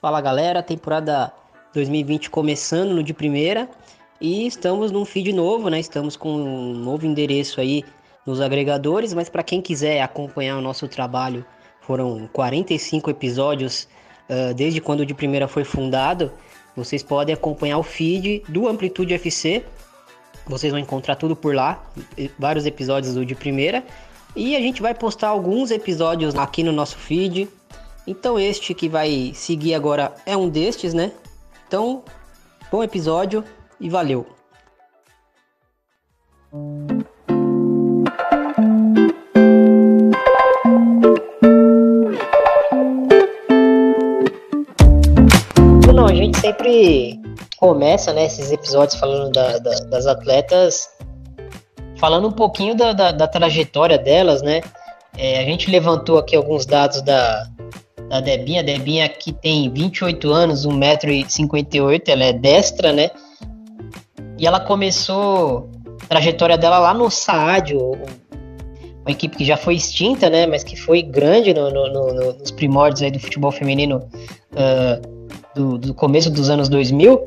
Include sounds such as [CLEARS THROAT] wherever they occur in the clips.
Fala galera, temporada 2020 começando no de primeira e estamos num feed novo, né? Estamos com um novo endereço aí nos agregadores, mas para quem quiser acompanhar o nosso trabalho, foram 45 episódios uh, desde quando o de primeira foi fundado. Vocês podem acompanhar o feed do Amplitude FC. Vocês vão encontrar tudo por lá, vários episódios do de primeira. E a gente vai postar alguns episódios aqui no nosso feed, então este que vai seguir agora é um destes, né? Então, bom episódio e valeu. Não, a gente sempre começa né, esses episódios falando da, da, das atletas, falando um pouquinho da, da trajetória delas, né? É, a gente levantou aqui alguns dados da, da Debinha. A Debinha que tem 28 anos, 1,58m, ela é destra, né? E ela começou a trajetória dela lá no Saad, uma equipe que já foi extinta, né? Mas que foi grande no, no, no, nos primórdios aí do futebol feminino uh, do, do, começo dos anos 2000.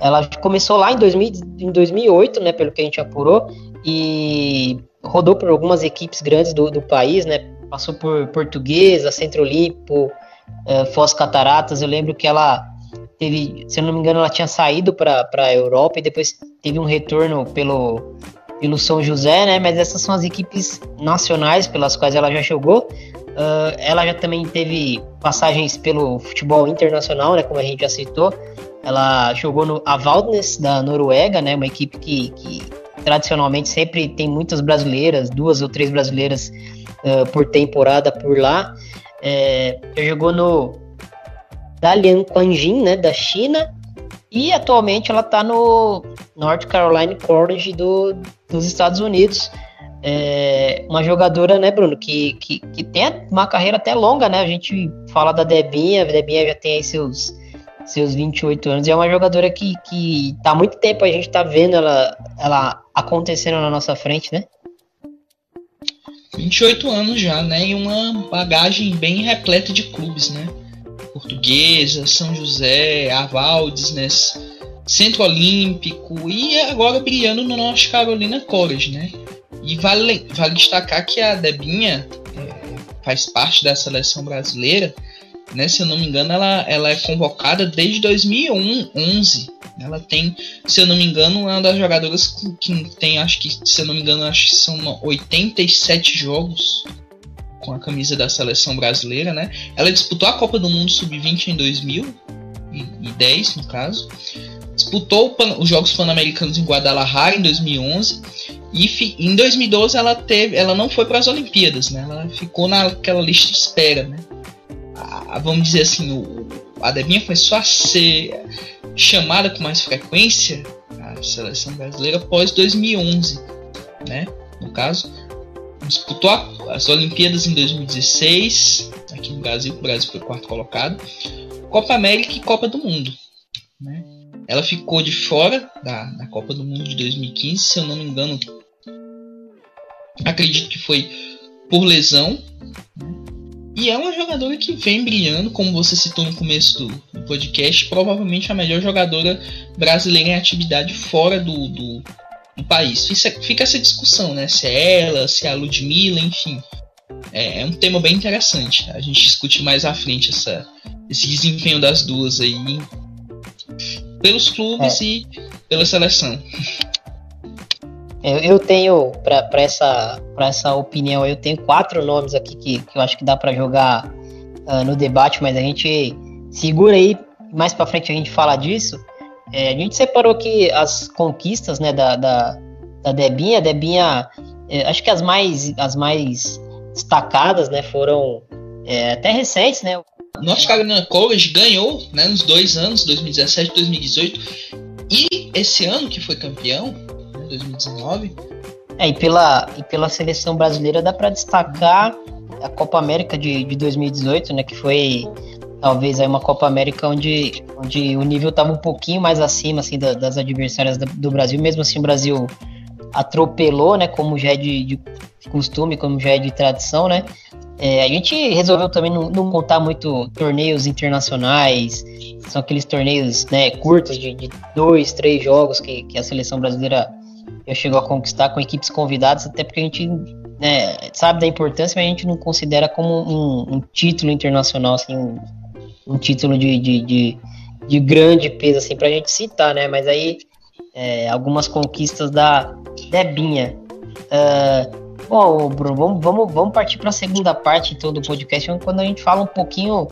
Ela começou lá em, 2000, em 2008, né? Pelo que a gente apurou. E rodou por algumas equipes grandes do, do país, né? Passou por Portuguesa, Centro Olímpico, uh, Foz Cataratas. Eu lembro que ela teve, se eu não me engano, ela tinha saído para a Europa e depois teve um retorno pelo, pelo São José, né? Mas essas são as equipes nacionais pelas quais ela já jogou. Uh, ela já também teve passagens pelo futebol internacional, né? Como a gente já citou. Ela jogou no Avaldnes da Noruega, né? Uma equipe que, que tradicionalmente sempre tem muitas brasileiras, duas ou três brasileiras uh, por temporada por lá. É, jogou no Dalian Quanjin, né, da China, e atualmente ela está no North Carolina College do, dos Estados Unidos. É uma jogadora, né, Bruno, que, que, que tem uma carreira até longa, né? A gente fala da Debinha, a Debinha já tem aí seus, seus 28 anos, e é uma jogadora que, que tá há muito tempo a gente tá vendo ela, ela acontecendo na nossa frente, né? 28 anos já, né? E uma bagagem bem repleta de clubes, né? Portuguesa, São José, Avaldes, né? Centro Olímpico e agora brilhando no North Carolina College, né? E vale, vale destacar que a Debinha é, faz parte da seleção brasileira, né? Se eu não me engano, ela, ela é convocada desde 2011 ela tem, se eu não me engano, uma das jogadoras que tem, acho que, se eu não me engano, acho que são 87 jogos com a camisa da seleção brasileira, né? Ela disputou a Copa do Mundo Sub-20 em 2010, no caso. Disputou os Jogos Pan-Americanos em Guadalajara em 2011 e em 2012 ela teve, ela não foi para as Olimpíadas, né? Ela ficou naquela lista de espera, né? A, vamos dizer assim, o, a Debinha só a ser chamada com mais frequência a seleção brasileira após 2011, né? No caso, disputou as Olimpíadas em 2016 aqui no Brasil, o Brasil foi quarto colocado, Copa América e Copa do Mundo, né? Ela ficou de fora da, da Copa do Mundo de 2015, se eu não me engano, acredito que foi por lesão, né? E é uma jogadora que vem brilhando, como você citou no começo do, podcast, provavelmente a melhor jogadora brasileira em atividade fora do, do, do país. Fica, fica, essa discussão, né? Se é ela, se é a Ludmilla, enfim. É, é um tema bem interessante. A gente discute mais à frente essa, esse desempenho das duas aí pelos clubes é. e pela seleção. Eu tenho, para essa, essa opinião, eu tenho quatro nomes aqui que, que eu acho que dá para jogar uh, no debate, mas a gente segura aí, mais para frente a gente fala disso. É, a gente separou aqui as conquistas né, da, da, da Debinha. Debinha, é, acho que as mais, as mais destacadas né, foram é, até recentes, né? North Carolina College ganhou né, nos dois anos, 2017 e 2018, e esse ano que foi campeão, 2019. É, e pela, e pela seleção brasileira dá para destacar a Copa América de, de 2018, né, que foi talvez aí uma Copa América onde, onde o nível estava um pouquinho mais acima assim da, das adversárias do, do, Brasil, mesmo assim o Brasil atropelou, né, como já é de, de costume, como já é de tradição, né, É, a gente resolveu também não, não, contar muito torneios internacionais, são aqueles torneios né, curtos de, de, dois, três jogos que, que a seleção brasileira já chegou a conquistar com equipes convidadas, até porque a gente né, sabe da importância, mas a gente não considera como um, um título internacional, assim, um, um título de, de, de, de, grande peso, assim, pra gente citar, né? Mas aí, é, algumas conquistas da Debinha. Uh, Bom, Bruno, vamos, vamos, vamos partir para a segunda parte então, do podcast, quando a gente fala um pouquinho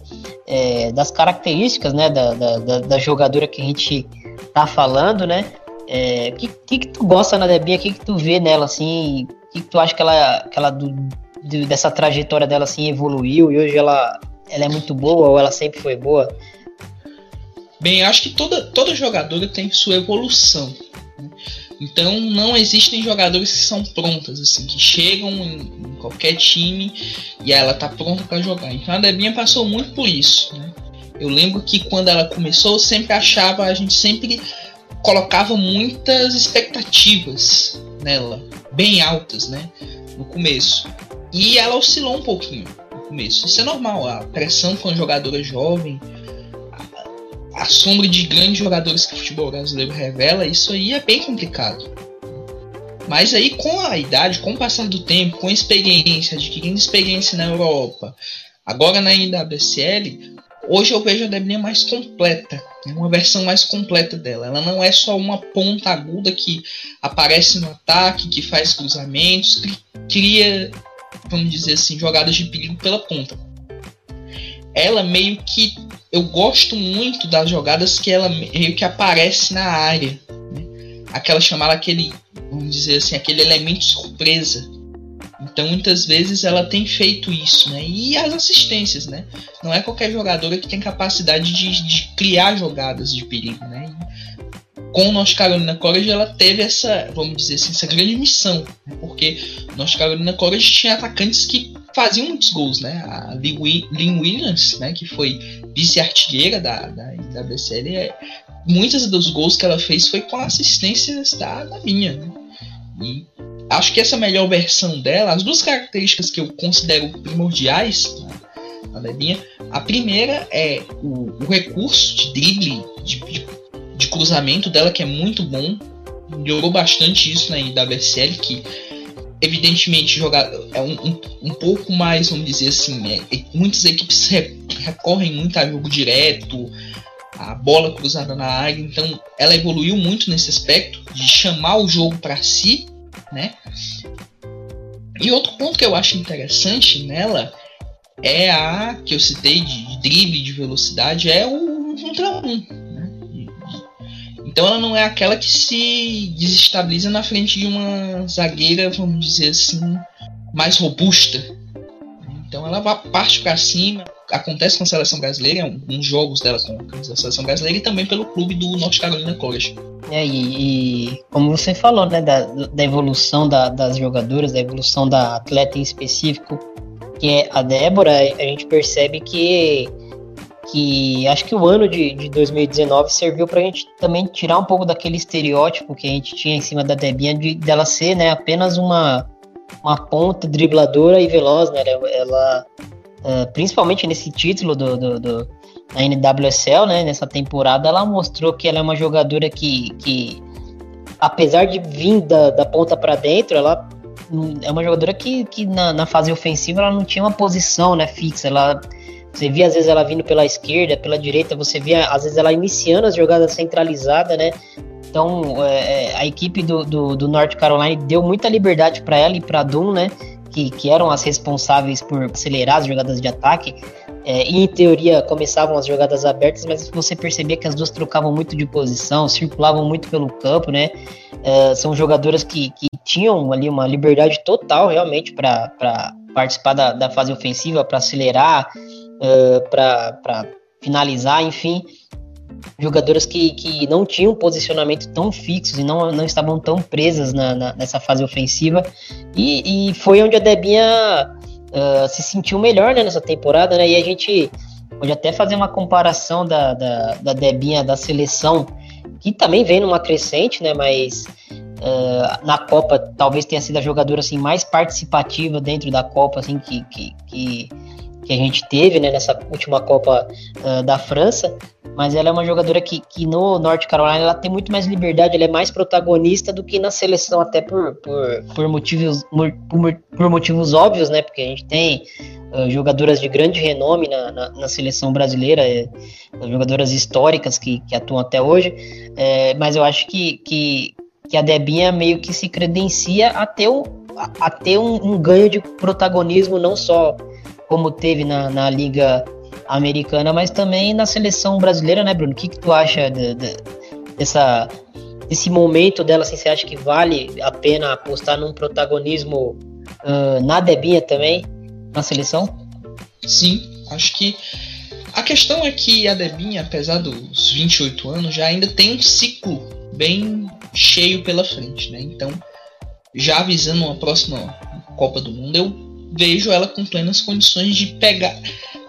é, das características né, da, da, da, jogadora que a gente tá falando, né? É, que, que, que, tu gosta na Debinha? O que, que tu vê nela, assim? O que, que tu acha que ela, que ela do, do, dessa trajetória dela, assim, evoluiu e hoje ela, ela é muito boa ou ela sempre foi boa? Bem, acho que toda, toda jogadora tem sua evolução. Né? Então não existem jogadores que são prontas, assim, que chegam em, em qualquer time e ela tá pronta para jogar. Então a Debinha passou muito por isso. Né? Eu lembro que quando ela começou, eu sempre achava, a gente sempre colocava muitas expectativas nela, bem altas, né? No começo. E ela oscilou um pouquinho no começo. Isso é normal, a pressão com a jogadora jovem a sombra de grandes jogadores que o futebol brasileiro revela, isso aí é bem complicado. Mas aí, com a idade, com o passar do tempo, com a experiência, adquirindo experiência na Europa, agora na NWSL, hoje eu vejo a Debinha mais completa, né? uma versão mais completa dela. Ela não é só uma ponta aguda que aparece no ataque, que faz cruzamentos, que cria, vamos dizer assim, jogadas de perigo pela ponta. Ela meio que eu gosto muito das jogadas que ela meio que aparece na área. Né? Aquela chamada aquele, vamos dizer assim, aquele elemento surpresa. Então muitas vezes ela tem feito isso, né? E as assistências, né? Não é qualquer jogadora que tem capacidade de, de criar jogadas de perigo, né? E com o North Carolina College ela teve essa, vamos dizer assim, essa grande missão, né? porque North Carolina College tinha atacantes que faziam muitos gols, né? A Lynn Williams, né, que foi vice-artilheira da, da, BCL, é, muitos dos gols que ela fez foi com assistências da, da minha, né? E acho que essa melhor versão dela, as duas características que eu considero primordiais na, na minha, a primeira é o, o recurso de drible, de, de, de, cruzamento dela, que é muito bom, melhorou bastante isso na WSL, que evidentemente jogar é um, um, um, pouco mais, vamos dizer assim, é, muitas equipes recorrem muito a jogo direto, a bola cruzada na área, então ela evoluiu muito nesse aspecto de chamar o jogo para si, né? E outro ponto que eu acho interessante nela é a que eu citei de drible, de velocidade, é o contra um. Então ela não é aquela que se desestabiliza na frente de uma zagueira, vamos dizer assim, mais robusta. Então ela vai parte para cima. Acontece com a seleção brasileira, alguns jogos dela com a seleção brasileira e também pelo clube do North Carolina College. É, e, e como você falou, né, da, da evolução da, das jogadoras, da evolução da atleta em específico, que é a Débora, a gente percebe que que acho que o ano de, de 2019 serviu para a gente também tirar um pouco daquele estereótipo que a gente tinha em cima da Debinha de dela ser né, apenas uma, uma ponta dribladora e veloz, né? Ela é, principalmente nesse título do, do, do, da NWSL, né? Nessa temporada, ela mostrou que ela é uma jogadora que, que apesar de vir da, da ponta para dentro, ela é uma jogadora que, que na, na fase ofensiva ela não tinha uma posição né, fixa, ela você via às vezes ela vindo pela esquerda, pela direita, você via às vezes ela iniciando as jogadas centralizadas, né? Então é, é a equipe do, do, do North Carolina deu muita liberdade para ela e para Doom, né? Que, que eram as responsáveis por acelerar as jogadas de ataque. É, em teoria começavam as jogadas abertas, mas você percebia que as duas trocavam muito de posição, circulavam muito pelo campo, né? É, são jogadoras que, que tinham ali uma liberdade total realmente para participar da, da fase ofensiva, para acelerar, uh, para finalizar, enfim, jogadoras que, que não tinham posicionamento tão fixos e não, não estavam tão presas na, na nessa fase ofensiva. E, e, foi onde a Debinha uh, se sentiu melhor né, nessa temporada, né? E a gente pode até fazer uma comparação da, da, da Debinha da seleção, que também vem numa crescente, né? Mas Uh, na Copa, talvez tenha sido a jogadora assim, mais participativa dentro da Copa assim, que, que, que, que a gente teve né, nessa última Copa uh, da França. Mas ela é uma jogadora que, que no North Carolina ela tem muito mais liberdade, ela é mais protagonista do que na seleção, até por, por, por motivos, por, por motivos óbvios, né? Porque a gente tem uh, jogadoras de grande renome na, na, na seleção brasileira, é, jogadoras históricas que, que atuam até hoje. É, mas eu acho que, que, que a Debinha meio que se credencia a ter, o, a, a ter um, um ganho de protagonismo, não só como teve na, na Liga Americana, mas também na seleção brasileira, né, Bruno? O que, que tu acha de, de, dessa, desse momento dela? Assim, você acha que vale a pena apostar num protagonismo uh, na Debinha também, na seleção? Sim, acho que a questão é que a Debinha, apesar dos 28 anos, já ainda tem um ciclo bem cheio pela frente, né? Então, já avisando uma próxima Copa do Mundo, eu vejo ela com plenas condições de pegar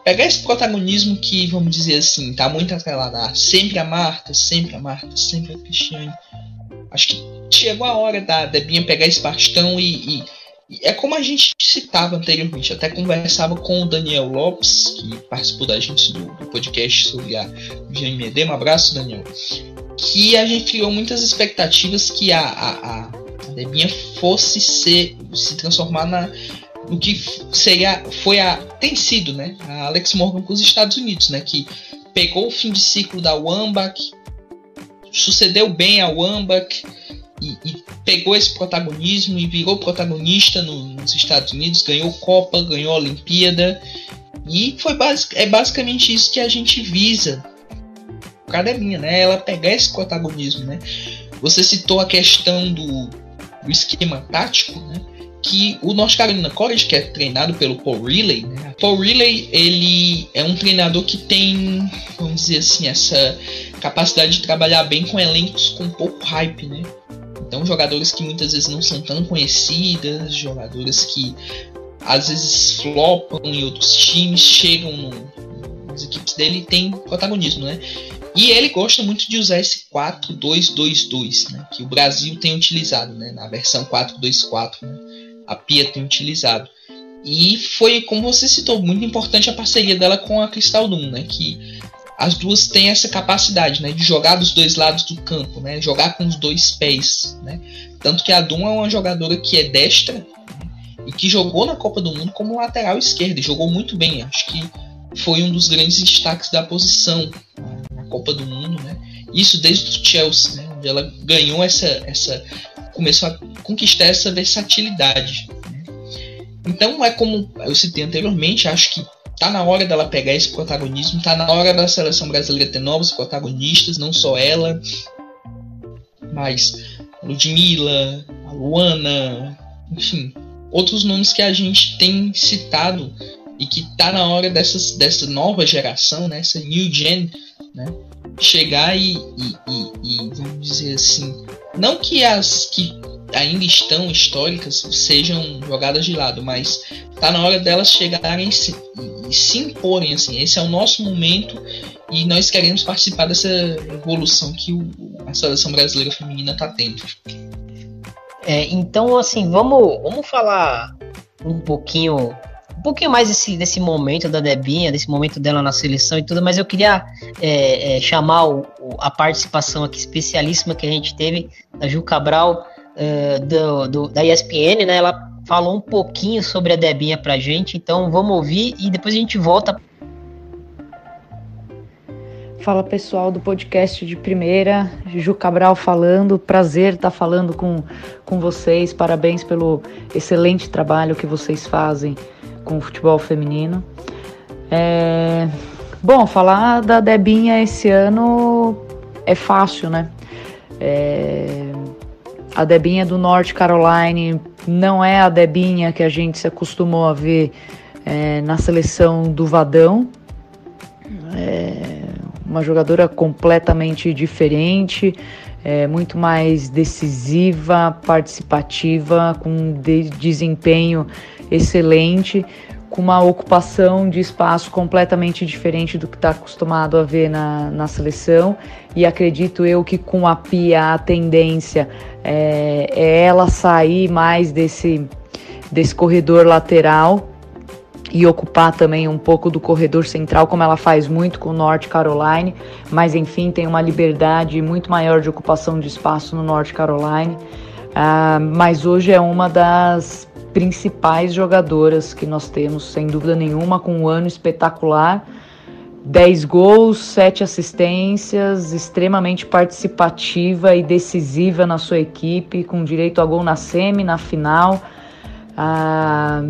pegar esse protagonismo que, vamos dizer assim, tá muito atrelado a sempre a Marta, sempre a Marta, sempre a Cristiane. Acho que chegou a hora da Debinha pegar esse bastão e, e, e, é como a gente citava anteriormente, até conversava com o Daniel Lopes, que participou da gente do, do podcast sobre a GMD. Um abraço, Daniel. Que a gente criou muitas expectativas que a, a, a Debinha fosse ser, se transformar na, o que seria foi a tem sido, né, a Alex Morgan com os Estados Unidos, né, que pegou o fim de ciclo da Wambach, sucedeu bem a Wambach e, e, pegou esse protagonismo e virou protagonista no, nos Estados Unidos, ganhou Copa, ganhou Olimpíada e foi basic, é basicamente isso que a gente visa. Academia, né? Ela pegar esse protagonismo, né? Você citou a questão do, do esquema tático, né? Que o North Carolina College, que é treinado pelo Paul Riley, né? Paul Riley ele é um treinador que tem, vamos dizer assim, essa capacidade de trabalhar bem com elencos com pouco hype, né? Então jogadores que muitas vezes não são tão conhecidas, jogadores que às vezes flopam em outros times, chegam no, nas equipes dele e tem protagonismo, né? E ele gosta muito de usar esse 4-2-2-2, né? Que o Brasil tem utilizado, né? Na versão 4-2-4, né? A Pia tem utilizado. E foi, como você citou, muito importante a parceria dela com a Crystal Doom, né? Que as duas têm essa capacidade, né? De jogar dos dois lados do campo, né? Jogar com os dois pés, né? Tanto que a Doom é uma jogadora que é destra né? e que jogou na Copa do Mundo como lateral esquerda e jogou muito bem. Acho que foi um dos grandes destaques da posição na Copa do Mundo, né? Isso desde o Chelsea, né? Onde ela ganhou essa, essa começou a conquistar essa versatilidade. Então é como eu citei anteriormente, acho que tá na hora dela pegar esse protagonismo, tá na hora da seleção brasileira ter novos protagonistas, não só ela, mas a Ludmilla, a Luana, enfim, outros nomes que a gente tem citado e que tá na hora dessas, dessa nova geração, né, essa new gen, né, chegar e, e, e, e, vamos dizer assim, não que as que ainda estão históricas sejam jogadas de lado, mas tá na hora delas chegarem se, e se imporem assim. Esse é o nosso momento e nós queremos participar dessa evolução que o, a seleção brasileira feminina tá tendo. É, então, assim, vamos, vamos falar um pouquinho pouquinho mais desse, desse momento da Debinha, desse momento dela na seleção e tudo, mas eu queria é, é, chamar o, a participação aqui especialíssima que a gente teve da Ju Cabral uh, do, do, da ESPN, né? Ela falou um pouquinho sobre a Debinha pra gente, então vamos ouvir e depois a gente volta. Fala pessoal do podcast de primeira, Ju Cabral falando, prazer estar falando com, com vocês, parabéns pelo excelente trabalho que vocês fazem com o futebol feminino. É... Bom, falar da Debinha esse ano é fácil, né? É... A Debinha do North Carolina não é a Debinha que a gente se acostumou a ver é, na seleção do Vadão. É uma jogadora completamente diferente, é, muito mais decisiva, participativa, com de desempenho excelente, com uma ocupação de espaço completamente diferente do que está acostumado a ver na, na seleção. E acredito eu que com a Pia a tendência é, é ela sair mais desse, desse corredor lateral e ocupar também um pouco do corredor central, como ela faz muito com o North Carolina, mas enfim, tem uma liberdade muito maior de ocupação de espaço no North Carolina. Uh, mas hoje é uma das principais jogadoras que nós temos, sem dúvida nenhuma, com um ano espetacular. 10 gols, 7 assistências, extremamente participativa e decisiva na sua equipe, com direito a gol na semi, na final. Ah,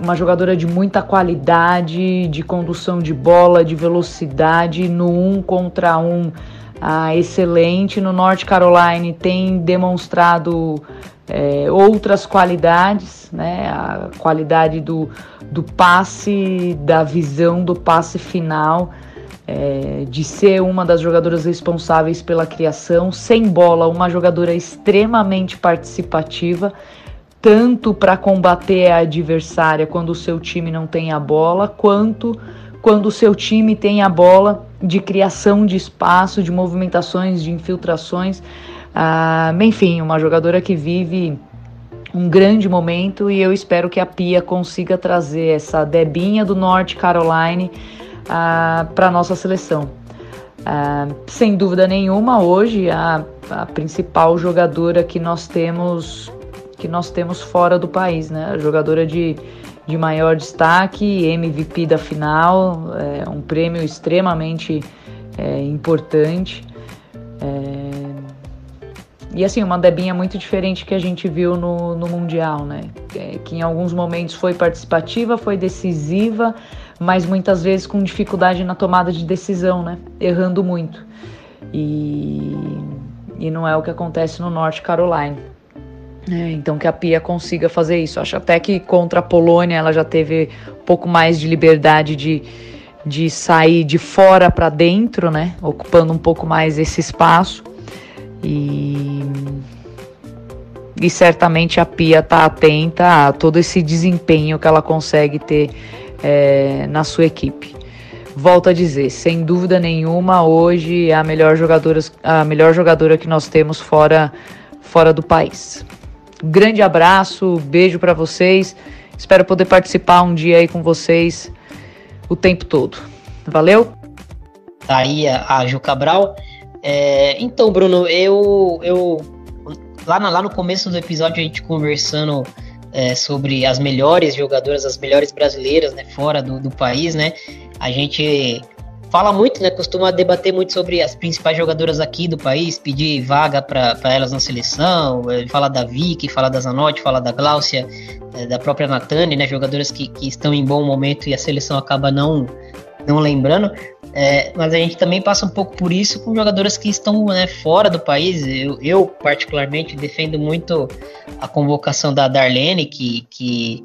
uma jogadora de muita qualidade, de condução de bola, de velocidade, no um contra um, ah, excelente. No North Carolina tem demonstrado é, outras qualidades, né? A qualidade do, do passe, da visão do passe final, é, de ser uma das jogadoras responsáveis pela criação, sem bola, uma jogadora extremamente participativa, tanto para combater a adversária quando o seu time não tem a bola, quanto quando o seu time tem a bola de criação de espaço, de movimentações, de infiltrações. Ah, enfim, uma jogadora que vive um grande momento e eu espero que a Pia consiga trazer essa Debinha do Norte Caroline ah, para nossa seleção. Ah, sem dúvida nenhuma, hoje a, a, principal jogadora que nós temos que nós temos fora do país, né? A jogadora de, de maior destaque, MVP da final, é um prêmio extremamente é, importante. É, e assim, uma Debinha muito diferente que a gente viu no, no Mundial, né? É, que em alguns momentos foi participativa, foi decisiva, mas muitas vezes com dificuldade na tomada de decisão, né? Errando muito. E, e não é o que acontece no Norte Carolina. É, então que a Pia consiga fazer isso. Acho até que contra a Polônia ela já teve um pouco mais de liberdade de, de sair de fora para dentro, né? Ocupando um pouco mais esse espaço. E, e certamente a Pia está atenta a todo esse desempenho que ela consegue ter é, na sua equipe. Volto a dizer, sem dúvida nenhuma, hoje é a melhor jogadora, a melhor jogadora que nós temos fora, fora do país. grande abraço, beijo para vocês. Espero poder participar um dia aí com vocês o tempo todo. Valeu? Tá aí a Ju Cabral. É, então, Bruno, eu, eu lá, na, lá no começo do episódio a gente conversando é, sobre as melhores jogadoras, as melhores brasileiras, né, fora do, do país, né? A gente fala muito, né? Costuma debater muito sobre as principais jogadoras aqui do país, pedir vaga para elas na seleção, é, fala da Vicky, fala da Zanotti, fala da Gláucia, é, da própria Natane, né? Jogadoras que, que estão em bom momento e a seleção acaba não, não lembrando. É, mas a gente também passa um pouco por isso com jogadoras que estão né, fora do país. Eu, eu, particularmente, defendo muito a convocação da Darlene, que, que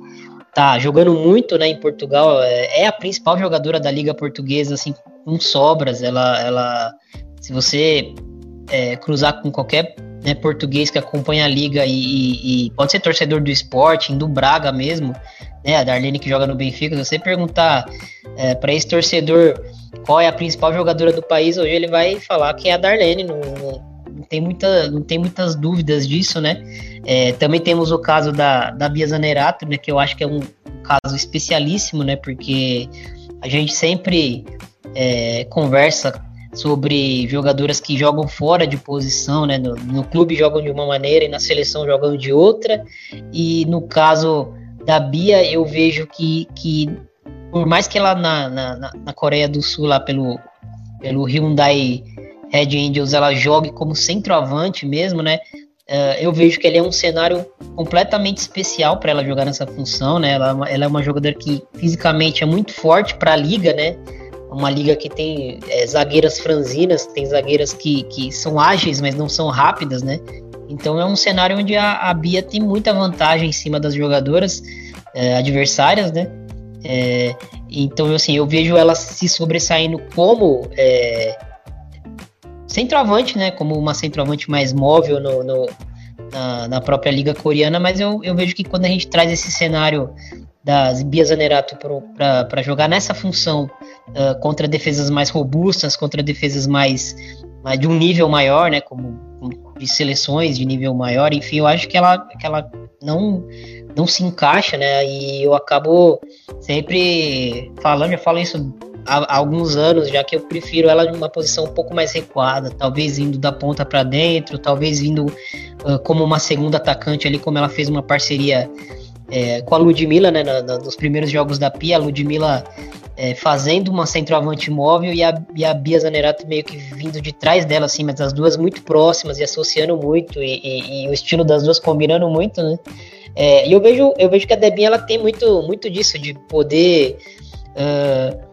tá jogando muito né, em Portugal. É, é a principal jogadora da Liga Portuguesa, assim, com sobras. Ela, ela se você é, cruzar com qualquer né, português que acompanha a liga e, e, e, pode ser torcedor do esporte, do Braga mesmo, né, a Darlene que joga no Benfica, se você perguntar é, para esse torcedor qual é a principal jogadora do país, hoje ele vai falar que é a Darlene, não, não, tem, muita, não tem muitas dúvidas disso, né? É, também temos o caso da, da Bia Zanerato, né, que eu acho que é um caso especialíssimo, né, porque a gente sempre é, conversa sobre jogadoras que jogam fora de posição, né? No, no, clube jogam de uma maneira e na seleção jogam de outra. E no caso da Bia, eu vejo que, que por mais que ela na, na, na Coreia do Sul, lá pelo, pelo Hyundai Red Angels, ela jogue como centroavante mesmo, né? Uh, eu vejo que ele é um cenário completamente especial para ela jogar nessa função, né? Ela, é ela, é uma jogadora que fisicamente é muito forte para a liga, né? Uma liga que tem é, zagueiras franzinas, tem zagueiras que, que são ágeis, mas não são rápidas, né? Então é um cenário onde a, a Bia tem muita vantagem em cima das jogadoras é, adversárias, né? É, então, assim, eu vejo ela se sobressaindo como é, centroavante, né? Como uma centroavante mais móvel no, no na, na, própria liga coreana, mas eu, eu vejo que quando a gente traz esse cenário da Bia Zanerato para jogar nessa função uh, contra defesas mais robustas, contra defesas mais, mais, de um nível maior, né, como, de seleções de nível maior, enfim, eu acho que ela, que ela não não se encaixa, né? E eu acabo sempre falando, eu falo isso há, há alguns anos, já que eu prefiro ela numa posição um pouco mais recuada, talvez indo da ponta para dentro, talvez indo uh, como uma segunda atacante ali, como ela fez uma parceria é, com a Ludmilla, né? Na, na, nos primeiros jogos da Pia, a Ludmilla é, fazendo uma centroavante móvel e a, e a Bia Zanerato meio que vindo de trás dela, assim, mas as duas muito próximas e associando muito, e, e, e o estilo das duas combinando muito, né? É, e eu vejo, eu vejo que a Debinha ela tem muito, muito disso, de poder uh,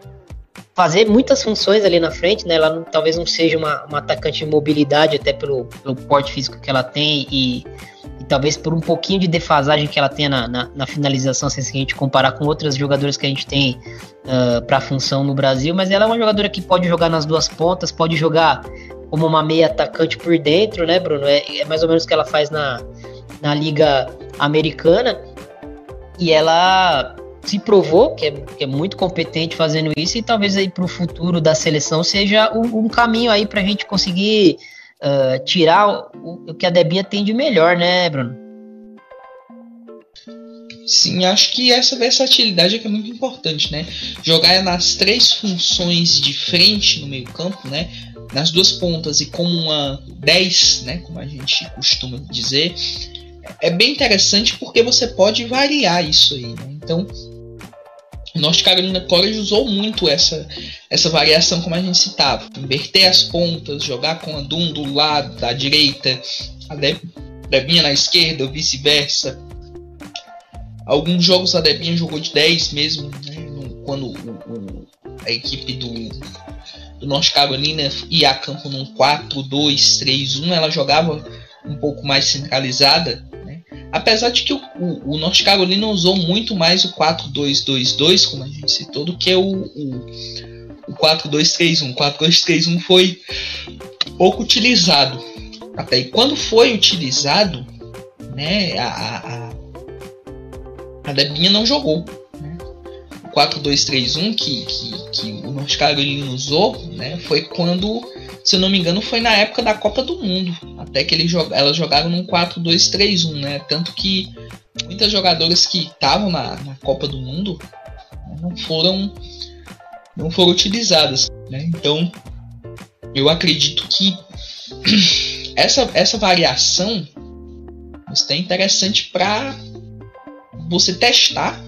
fazer muitas funções ali na frente, né? Ela não, talvez não seja uma, uma atacante de mobilidade, até pelo, pelo porte físico que ela tem e, e talvez por um pouquinho de defasagem que ela tenha na, na, na finalização, se a gente comparar com outras jogadoras que a gente tem uh, para a função no Brasil, mas ela é uma jogadora que pode jogar nas duas pontas, pode jogar como uma meia atacante por dentro, né, Bruno? É, é mais ou menos o que ela faz na, na Liga Americana. E ela se provou que é, que é muito competente fazendo isso e talvez aí para o futuro da seleção seja um, um caminho aí para a gente conseguir uh, tirar o, o, que a Debinha tem de melhor, né, Bruno? Sim, acho que essa versatilidade é que é muito importante, né? Jogar nas três funções de frente no meio campo, né? Nas duas pontas e como uma 10, né? Como a gente costuma dizer, é bem interessante porque você pode variar isso aí. Né? Então, North Carolina College usou muito essa, essa variação, como a gente citava. Inverter as pontas, jogar com a Dum do lado, da direita, a Debinha na esquerda, ou vice-versa. Alguns jogos a Debinha jogou de 10 mesmo, né? quando o, o, a equipe do, do North Carolina ia a campo num 4-2-3-1, ela jogava um pouco mais centralizada Apesar de que o, o, o North Carolina usou muito mais o 4-2-2-2, como a gente citou, do que o, o, o 4-2-3-1. O 4-2-3-1 foi pouco utilizado. Até e quando foi utilizado, né, a, a, a Debinha não jogou. Né? O 4-2-3-1 que, que, que o North Carolina usou né, foi quando se eu não me engano, foi na época da Copa do Mundo. Até que jog elas jogaram num 4-2-3-1, né? Tanto que muitas jogadoras que estavam na, na, Copa do Mundo não foram não foram utilizadas, né? Então, eu acredito que [CLEARS THROAT] essa, essa variação é interessante para você testar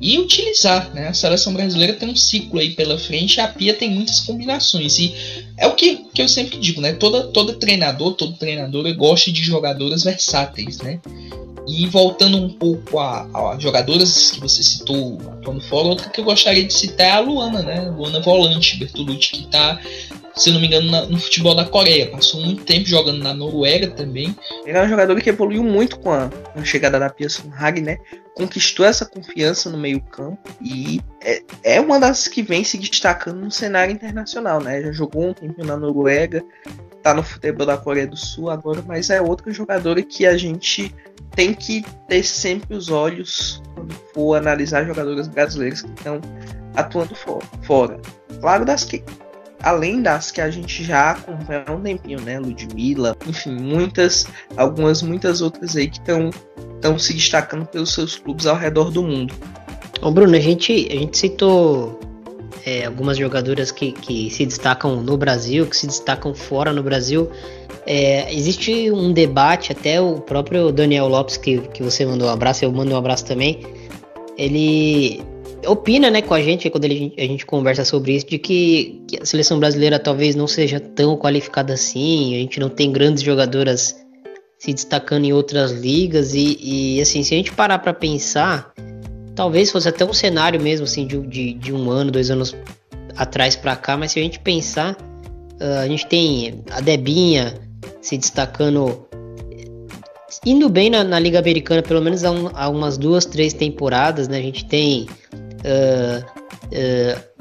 e utilizar. Né? A seleção brasileira tem um ciclo aí pela frente, a Pia tem muitas combinações. E é o que, que eu sempre digo, né? Toda, todo treinador, todo treinador gosta de jogadoras versáteis, né? E voltando um pouco a, a jogadoras que você citou atuando fora, outra que eu gostaria de citar é a Luana, né? Luana Volante, Bertolucci, que está se não me engano, na, no futebol da Coreia. Passou muito tempo jogando na Noruega também. Ele é um jogador que evoluiu muito com a, com a chegada da Pia Sunhag, né? Conquistou essa confiança no meio-campo e é, é uma das que vem se destacando no cenário internacional, né? Já jogou um tempo na Noruega, tá no futebol da Coreia do Sul agora, mas é outra jogadora que a gente tem que ter sempre os olhos quando for analisar jogadoras brasileiras que estão atuando fora. Claro das que além das que a gente já acompanha há um tempinho, né? Ludmilla, enfim, muitas, algumas, muitas outras aí que estão estão se destacando pelos seus clubes ao redor do mundo. Bom, Bruno, a gente, a gente citou é, algumas jogadoras que, que se destacam no Brasil, que se destacam fora no Brasil. É, existe um debate, até o próprio Daniel Lopes, que, que você mandou um abraço, eu mando um abraço também. Ele opina né, com a gente quando ele, a gente conversa sobre isso, de que, que, a seleção brasileira talvez não seja tão qualificada assim, a gente não tem grandes jogadoras se destacando em outras ligas, e, e assim, se a gente parar para pensar, talvez fosse até um cenário mesmo assim de, de, de um ano, dois anos atrás para cá, mas se a gente pensar, uh, a gente tem a Debinha se destacando indo bem na, na, Liga Americana, pelo menos há, um, há, umas duas, três temporadas, né? A gente tem Uh,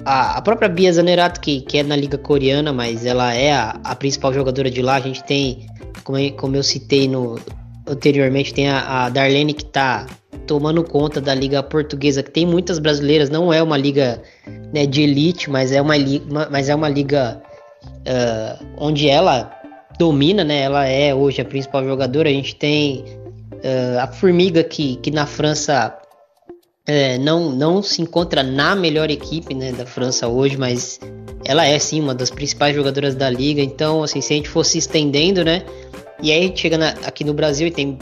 a, a, própria Bia Zanerato, que, que é na Liga Coreana, mas ela é a, a principal jogadora de lá. A gente tem, como, como eu citei no, anteriormente, tem a, a Darlene que tá tomando conta da liga portuguesa, que tem muitas brasileiras, não é uma liga né, de elite, mas é uma liga, mas é uma liga uh, onde ela domina, né? Ela é hoje a principal jogadora. A gente tem uh, a Formiga que, que na França é, não, não se encontra na melhor equipe né, da França hoje, mas ela é sim uma das principais jogadoras da liga. Então, assim, se a gente fosse estendendo, né? E aí chega na, aqui no Brasil e tem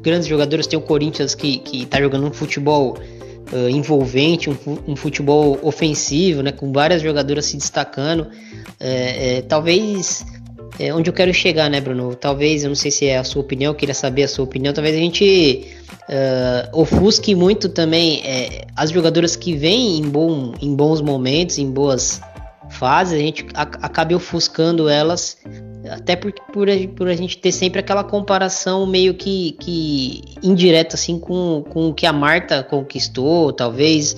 grandes jogadores, tem o Corinthians que, que tá jogando um futebol uh, envolvente, um, um, futebol ofensivo, né? Com várias jogadoras se destacando. É, é, talvez é, onde eu quero chegar, né, Bruno? Talvez, eu não sei se é a sua opinião, eu queria saber a sua opinião. Talvez a gente uh, ofusque muito também é, as jogadoras que vêm em, bom, em bons momentos, em boas fases, a gente acabe ofuscando elas, até por, por, a, por a gente ter sempre aquela comparação meio que, que indireta, assim, com, com o que a Marta conquistou, talvez.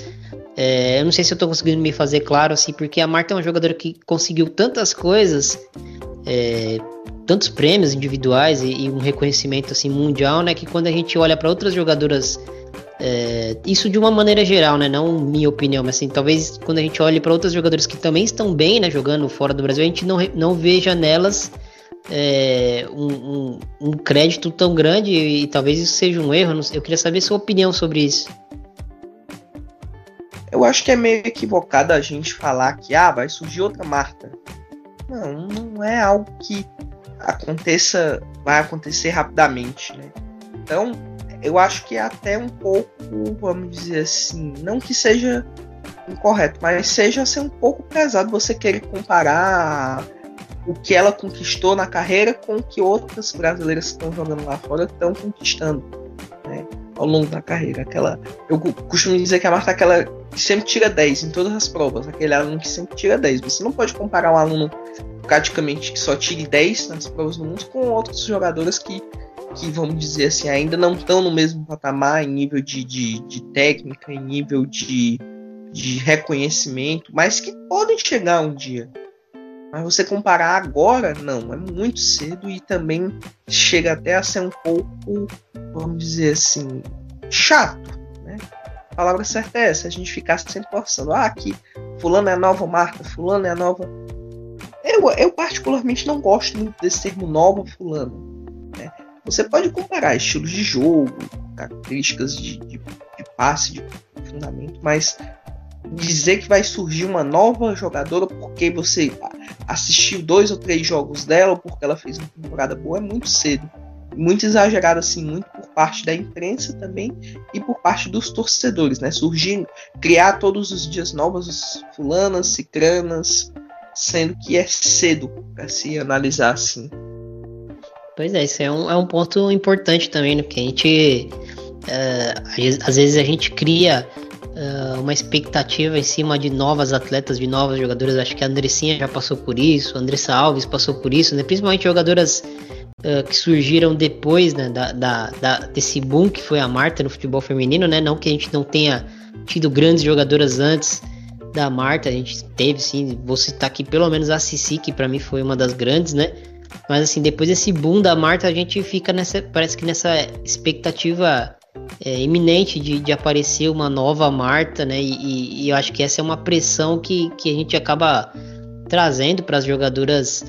É, eu não sei se eu tô conseguindo me fazer claro, assim, porque a Marta é uma jogadora que conseguiu tantas coisas é, tantos prêmios individuais e, e, um reconhecimento assim mundial, né? Que quando a gente olha para outras jogadoras, é, isso de uma maneira geral, né? Não minha opinião, mas assim, talvez quando a gente olhe para outras jogadoras que também estão bem, né? Jogando fora do Brasil, a gente não, não veja nelas é, um, um, um, crédito tão grande e, e, talvez isso seja um erro. Eu queria saber sua opinião sobre isso. Eu acho que é meio equivocado a gente falar que ah, vai surgir outra Marta. Não, não é algo que aconteça, vai acontecer rapidamente, né? Então, eu acho que é até um pouco, vamos dizer assim, não que seja incorreto, mas seja ser um pouco pesado você querer comparar o que ela conquistou na carreira com o que outras brasileiras que estão jogando lá fora estão conquistando? Ao longo da carreira. Aquela, eu costumo dizer que a Marta é aquela que sempre tira 10 em todas as provas, aquele aluno que sempre tira 10. Você não pode comparar um aluno praticamente que só tire 10 nas provas do mundo com outros jogadores que, que vamos dizer assim, ainda não estão no mesmo patamar em nível de, de, de técnica, em nível de, de reconhecimento, mas que podem chegar um dia. Mas você comparar agora, não, é muito cedo e também chega até a ser um pouco, vamos dizer assim, chato, né? A palavra certa é essa, a gente ficar sempre forçando, ah, aqui, fulano é a nova marca, fulano é a nova eu, eu particularmente não gosto muito desse termo nova fulano. Né? Você pode comparar estilos de jogo, características de, de, de passe, de fundamento, mas dizer que vai surgir uma nova jogadora porque você assistiu dois ou três jogos dela ou porque ela fez uma temporada boa é muito cedo. Muito exagerado, assim, muito por parte da imprensa também e por parte dos torcedores, né? Surgir, criar todos os dias novas fulanas, cicranas, sendo que é cedo para se analisar assim. Pois é, isso é um, é um ponto importante também, né? Porque a gente. Uh, às vezes a gente cria uh, uma expectativa em cima de novas atletas, de novas jogadoras. Acho que a Andressinha já passou por isso, a Andressa Alves passou por isso, né? Principalmente jogadoras uh, que surgiram depois né, da, da, da, desse boom que foi a Marta no futebol feminino, né? Não que a gente não tenha tido grandes jogadoras antes da Marta, a gente teve, sim, vou citar aqui pelo menos a Cici, que para mim foi uma das grandes, né? Mas assim, depois desse boom da Marta, a gente fica nessa, parece que nessa expectativa é, iminente de, de aparecer uma nova Marta, né? E, e, eu acho que essa é uma pressão que, que a gente acaba trazendo para as jogadoras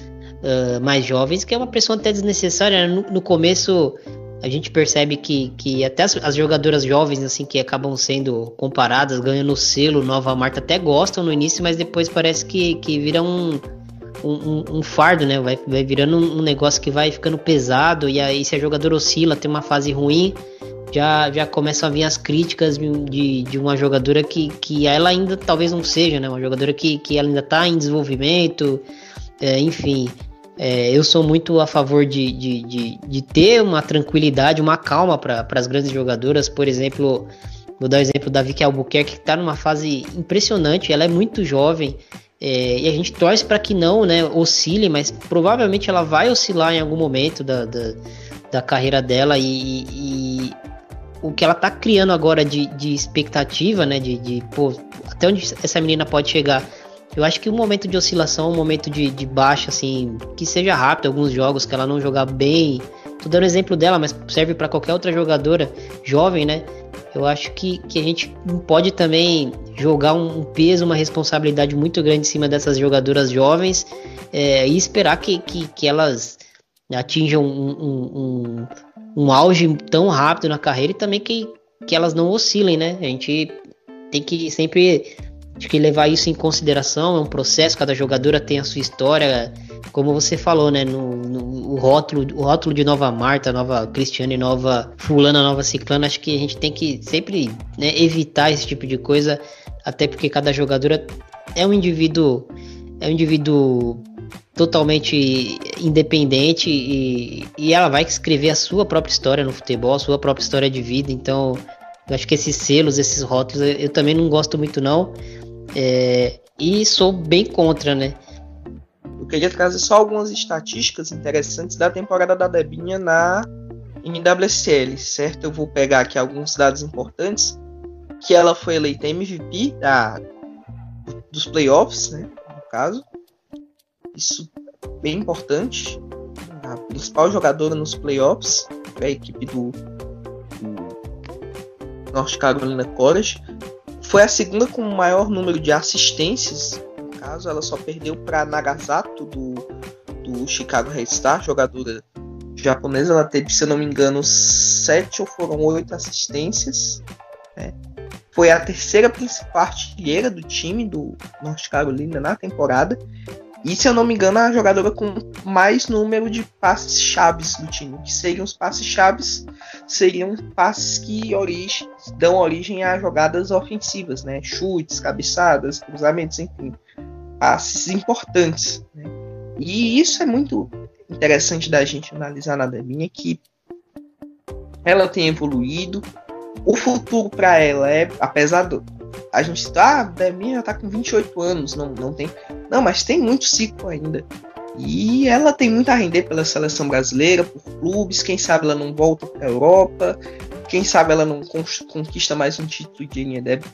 uh, mais jovens, que é uma pressão até desnecessária. Né? No, no começo a gente percebe que, que até as, as, jogadoras jovens, assim, que acabam sendo comparadas, ganhando o selo Nova Marta, até gostam no início, mas depois parece que, que vira um, um, um fardo, né? Vai, vai virando um, negócio que vai ficando pesado, e aí se a jogadora oscila, tem uma fase ruim, já, já começam a vir as críticas de, de uma jogadora que, que ela ainda talvez não seja, né? Uma jogadora que, que ela ainda está em desenvolvimento, é, enfim. É, eu sou muito a favor de, de, de, de ter uma tranquilidade, uma calma para as grandes jogadoras. Por exemplo, vou dar o exemplo da Vicky Albuquerque, que está numa fase impressionante. Ela é muito jovem é, e a gente torce para que não né, oscile, mas provavelmente ela vai oscilar em algum momento da, da, da carreira dela. E, e, o que ela está criando agora de, de expectativa, né, de, de pô, até onde essa menina pode chegar eu acho que um momento de oscilação, um momento de, de baixa, assim, que seja rápido, alguns jogos que ela não jogar bem tô dando exemplo dela, mas serve para qualquer outra jogadora jovem, né? Eu acho que, que a gente não pode também jogar um peso, uma responsabilidade muito grande em cima dessas jogadoras jovens é, e esperar que, que, que elas atinjam um, um, um, auge tão rápido na carreira e também que, que elas não oscilem, né? A gente tem que sempre acho que levar isso em consideração, é um processo, cada jogadora tem a sua história, como você falou, né? No, no o, rótulo, o rótulo de nova Marta, nova Cristiane, nova Fulana, nova Ciclana, acho que a gente tem que sempre né, evitar esse tipo de coisa, até porque cada jogadora é um indivíduo, é um indivíduo totalmente independente e, e ela vai escrever a sua própria história no futebol, a sua própria história de vida, então eu acho que esses selos, esses rótulos, eu, também não gosto muito não. É, e sou bem contra, né? Eu queria trazer só algumas estatísticas interessantes da temporada da Debinha na NWSL, certo? Eu vou pegar aqui alguns dados importantes. Que ela foi eleita MVP da, dos playoffs, né? No caso. Isso é bem importante. A principal jogadora nos playoffs para a equipe do, do North Carolina College. Foi a segunda com o maior número de assistências. No caso, ela só perdeu para Nagasato do, do Chicago Red Star, jogadora japonesa. Ela teve, se eu não me engano, sete ou foram oito assistências. Né? Foi a terceira principal artilheira do time do North Carolina na temporada e se eu não me engano, a jogadora com mais número de passes chaves do time, que seriam os passes chaves, seriam passes que origem, dão origem a jogadas ofensivas, né? Chutes, cabeçadas, cruzamentos, enfim, passes importantes. Né? E isso é muito interessante da gente analisar na Deminha, que ela tem evoluído. O futuro para ela é, apesar do, a gente está, ah, Deminha já tá com 28 anos, não, não tem. Não, mas tem muito ciclo ainda. E ela tem muito a render pela seleção brasileira, por clubes, quem sabe ela não volta para a Europa, quem sabe ela não conquista mais um título de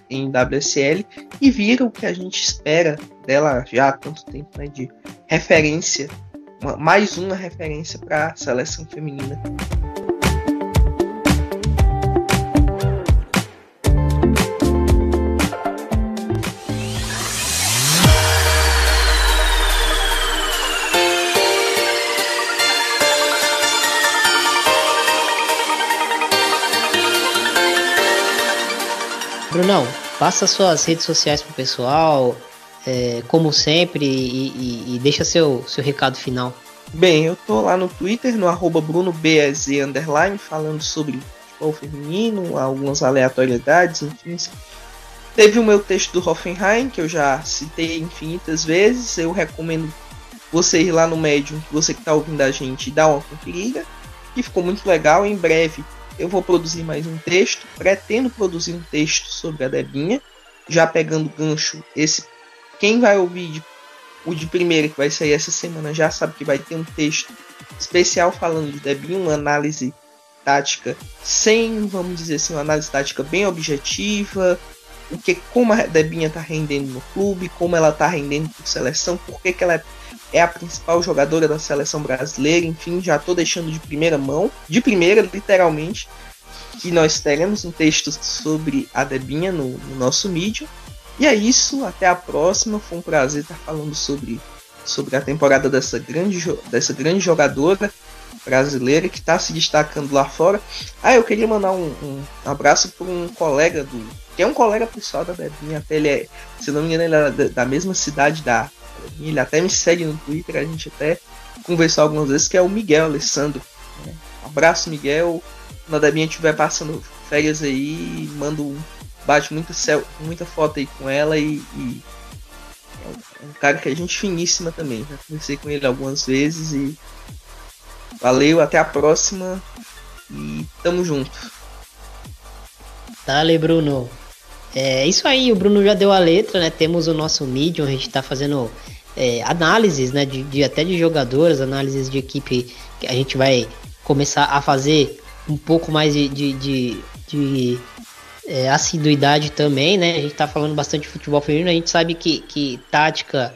em WSL e vira o que a gente espera dela já há tanto tempo, né, de referência, uma, mais uma referência para a seleção feminina. Passa suas redes sociais pro pessoal, é, como sempre, e, e, e, deixa seu, seu recado final. Bem, eu tô lá no Twitter, no arroba underline, falando sobre futebol feminino, algumas aleatoriedades, enfim. Teve o meu texto do Hoffenheim, que eu já citei infinitas vezes. Eu recomendo você ir lá no Medium, você que está ouvindo a gente, dar uma conferida, que ficou muito legal. Em breve eu vou produzir mais um texto, pretendo produzir um texto sobre a Debinha, já pegando gancho. Esse quem vai ouvir de, o de primeira que vai sair essa semana já sabe que vai ter um texto especial falando de Debinha, uma análise tática sem, vamos dizer assim, uma análise tática bem objetiva, o que como a Debinha está rendendo no clube, como ela está rendendo por seleção, por que, que ela é é a principal jogadora da seleção brasileira, enfim, já estou deixando de primeira mão, de primeira, literalmente, que nós teremos um texto sobre a Debinha no, no nosso mídia. E é isso, até a próxima. Foi um prazer estar falando sobre, sobre a temporada dessa grande, dessa grande jogadora brasileira que está se destacando lá fora. Ah, eu queria mandar um, um abraço para um colega do. que é um colega pessoal da Debinha, até ele é, se não me engano, ele é da, da mesma cidade da, ele até me segue no Twitter, a gente até conversou algumas vezes, que é o Miguel Alessandro. Né? Abraço, Miguel. Quando a Debinha estiver passando férias aí, mando bate muita, muita foto aí com ela e, e é um cara que é gente finíssima também. Já conversei com ele algumas vezes e valeu, até a próxima e tamo junto. Dale, Bruno. É isso aí, o Bruno já deu a letra, né? Temos o nosso Medium, a gente tá fazendo é, análises, né? De, de, até de jogadores, análises de equipe que a gente vai começar a fazer um pouco mais de, de, de, de é, assiduidade também, né? A gente tá falando bastante de futebol feminino, a gente sabe que, que tática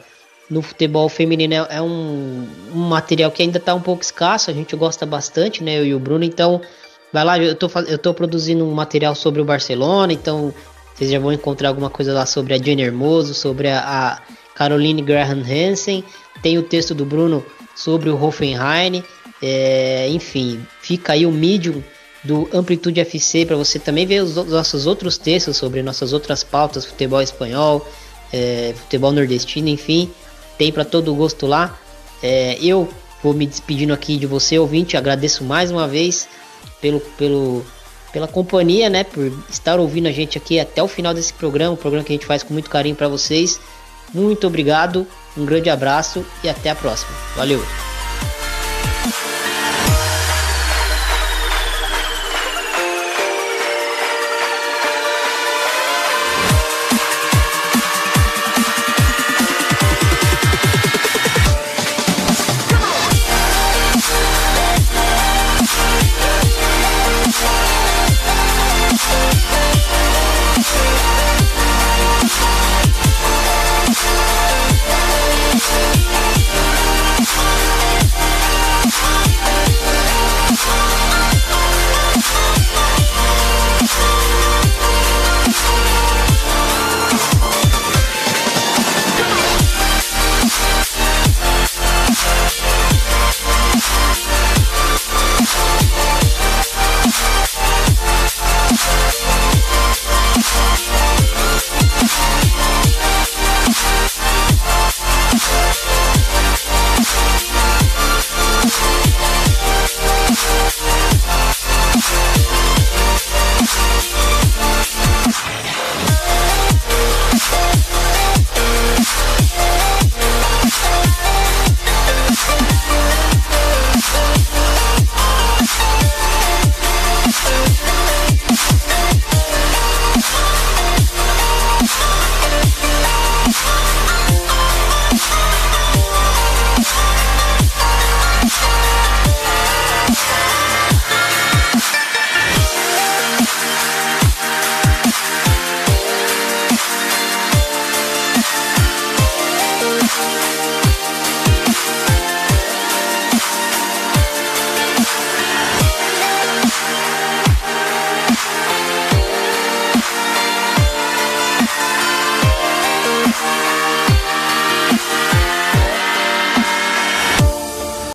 no futebol feminino é, é um, um, material que ainda está um pouco escasso, a gente gosta bastante, né? Eu e o Bruno, então vai lá, eu tô, eu tô produzindo um material sobre o Barcelona, então vocês já vão encontrar alguma coisa lá sobre a Jenny Hermoso, sobre a, a Caroline Graham Hansen, tem o texto do Bruno sobre o Hoffenheim, é, enfim, fica aí o Medium do Amplitude FC para você também ver os nossos outros textos sobre nossas outras pautas, futebol espanhol, é, futebol nordestino, enfim, tem para todo gosto lá. É, eu vou me despedindo aqui de você, ouvinte, agradeço mais uma vez pelo, pelo, pela companhia, né, por estar ouvindo a gente aqui até o final desse programa, um programa que a gente faz com muito carinho para vocês. Muito obrigado, um grande abraço e até a próxima. Valeu!